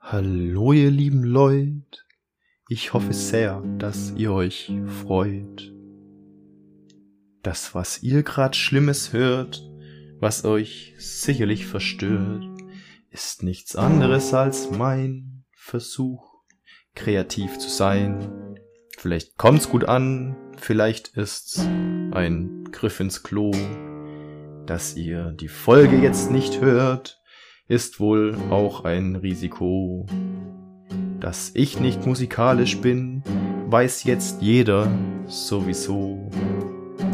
Hallo ihr lieben Leute, ich hoffe sehr, dass ihr euch freut. Das, was ihr grad Schlimmes hört, was euch sicherlich verstört, ist nichts anderes als mein Versuch, kreativ zu sein. Vielleicht kommt's gut an, vielleicht ist's ein Griff ins Klo. Dass ihr die Folge jetzt nicht hört, ist wohl auch ein Risiko. Dass ich nicht musikalisch bin, weiß jetzt jeder sowieso.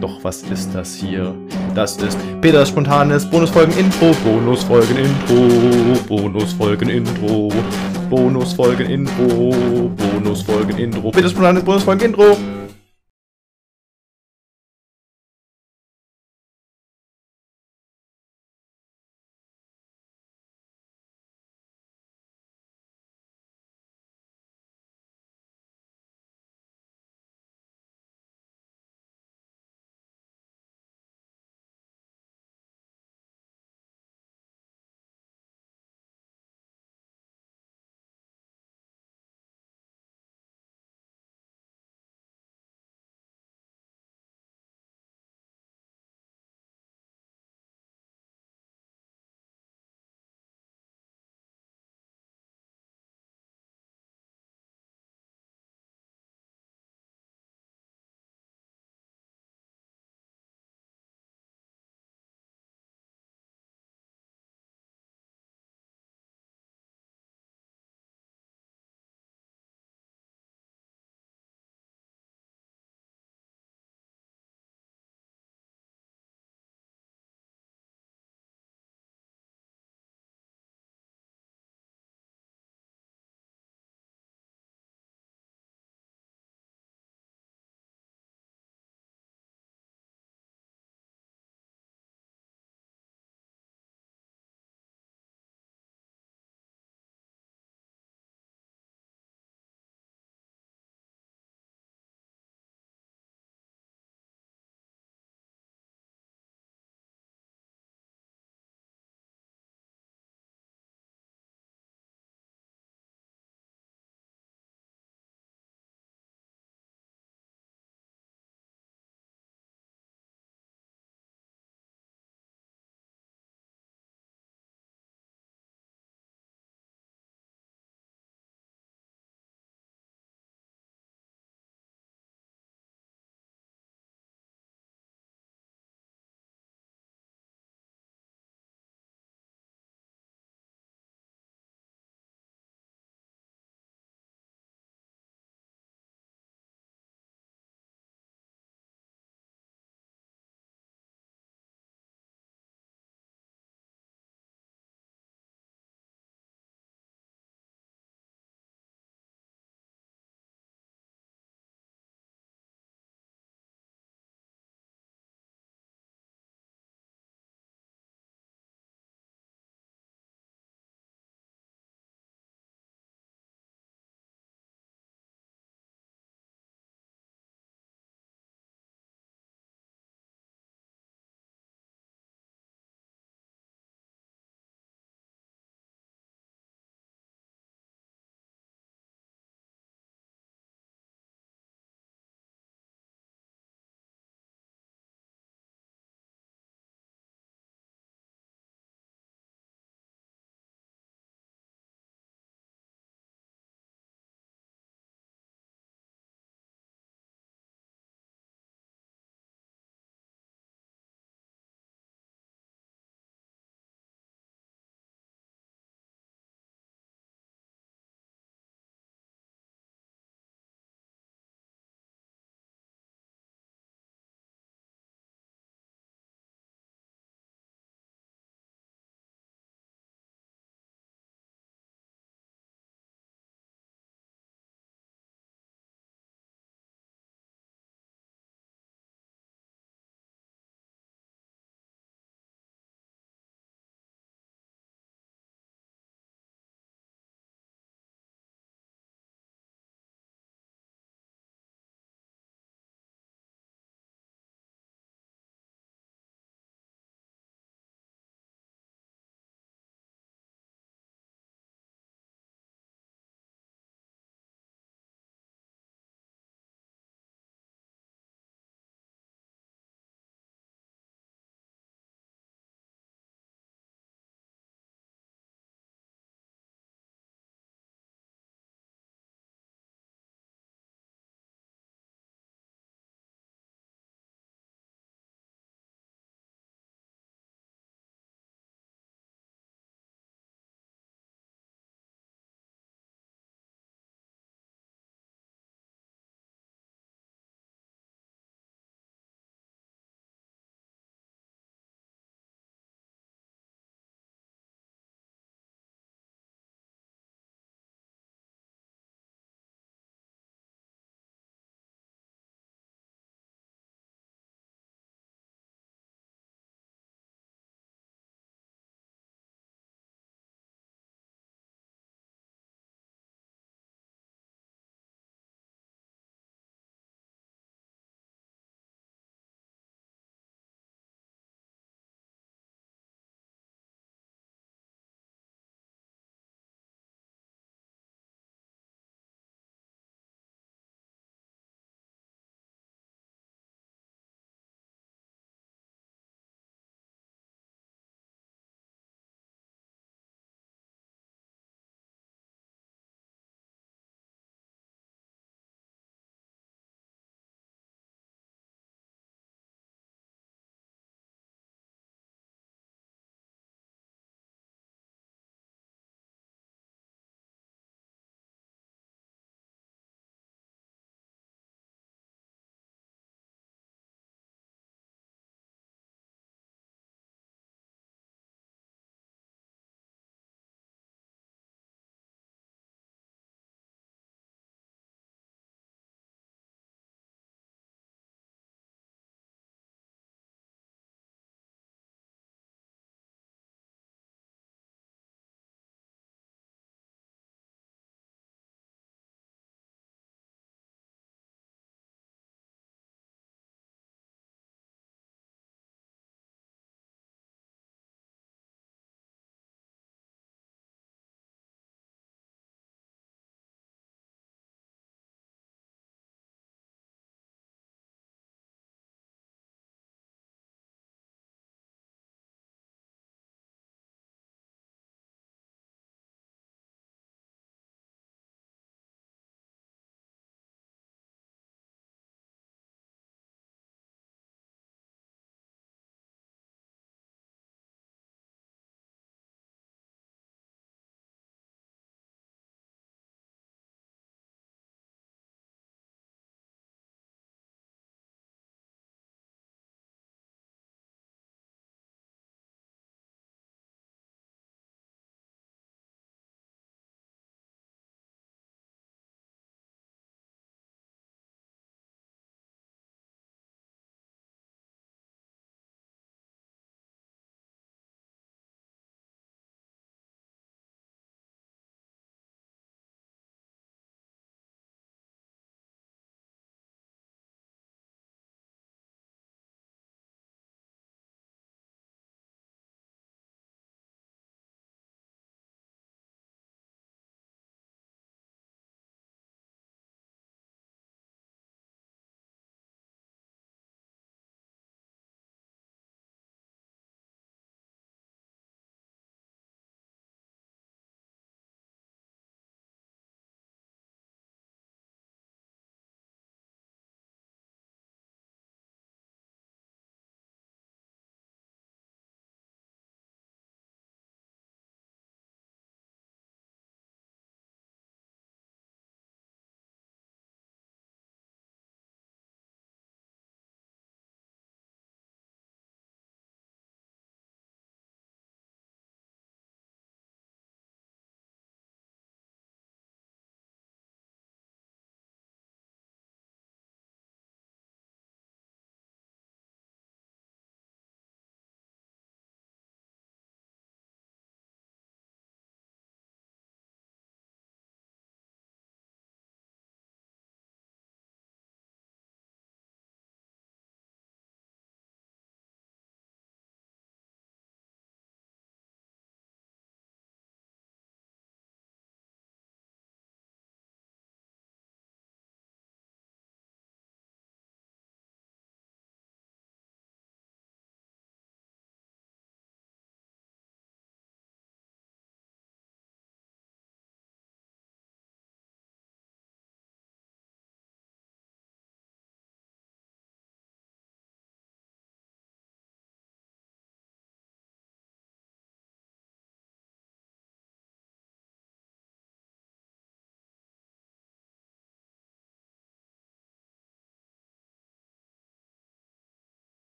Doch was ist das hier? Das ist Peters spontanes Bonusfolgen-Intro, Bonusfolgen-Intro, Bonusfolgen-Intro, Bonusfolgen-Intro, Bonusfolgen-Intro, Peters spontanes Bonusfolgen-Intro.